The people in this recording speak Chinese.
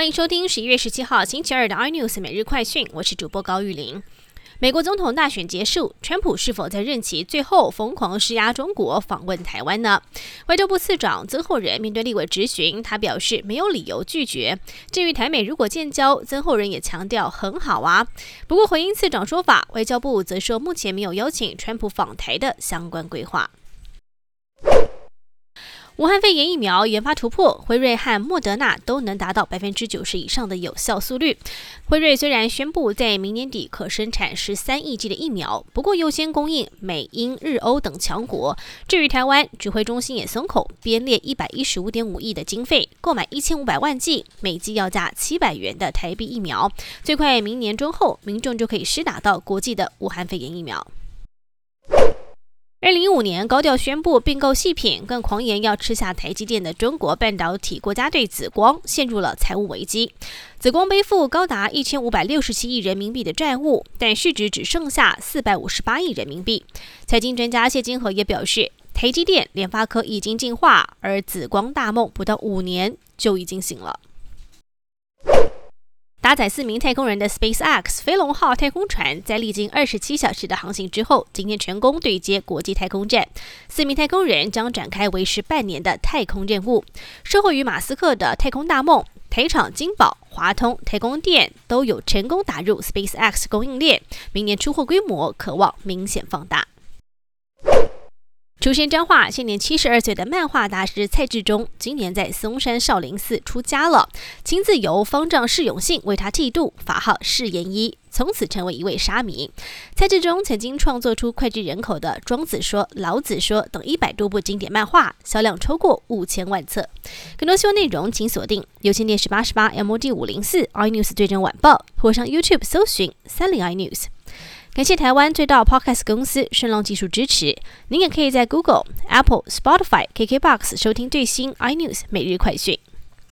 欢迎收听十一月十七号星期二的 iNews 每日快讯，我是主播高玉玲。美国总统大选结束，川普是否在任期最后疯狂施压中国访问台湾呢？外交部次长曾厚仁面对立委质询，他表示没有理由拒绝。至于台美如果建交，曾厚仁也强调很好啊。不过回应次长说法，外交部则说目前没有邀请川普访台的相关规划。武汉肺炎疫苗研发突破，辉瑞和莫德纳都能达到百分之九十以上的有效速率。辉瑞虽然宣布在明年底可生产十三亿剂的疫苗，不过优先供应美、英、日、欧等强国。至于台湾，指挥中心也松口，编列一百一十五点五亿的经费，购买一千五百万剂，每剂要价七百元的台币疫苗，最快明年中后，民众就可以施打到国际的武汉肺炎疫苗。二零一五年高调宣布并购细品，更狂言要吃下台积电的中国半导体国家队紫光陷入了财务危机。紫光背负高达一千五百六十七亿人民币的债务，但市值只剩下四百五十八亿人民币。财经专家谢金河也表示，台积电、联发科已经进化，而紫光大梦不到五年就已经醒了。搭载四名太空人的 SpaceX 飞龙号太空船，在历经二十七小时的航行之后，今天成功对接国际太空站。四名太空人将展开为时半年的太空任务。售后于马斯克的太空大梦，台场金宝、华通、太空电都有成功打入 SpaceX 供应链，明年出货规模可望明显放大。出身彰化、现年七十二岁的漫画大师蔡志忠，今年在嵩山少林寺出家了，亲自由方丈释永信为他剃度，法号释延一，从此成为一位沙弥。蔡志忠曾经创作出脍炙人口的《庄子说》《老子说》等一百多部经典漫画，销量超过五千万册。更多新闻内容，请锁定有线电视八十八 MOD 五零四 iNews 最真晚报，或上 YouTube 搜寻三零 iNews。感谢台湾最大 Podcast 公司顺浪技术支持。您也可以在 Google、Apple、Spotify、KKBox 收听最新 iNews 每日快讯。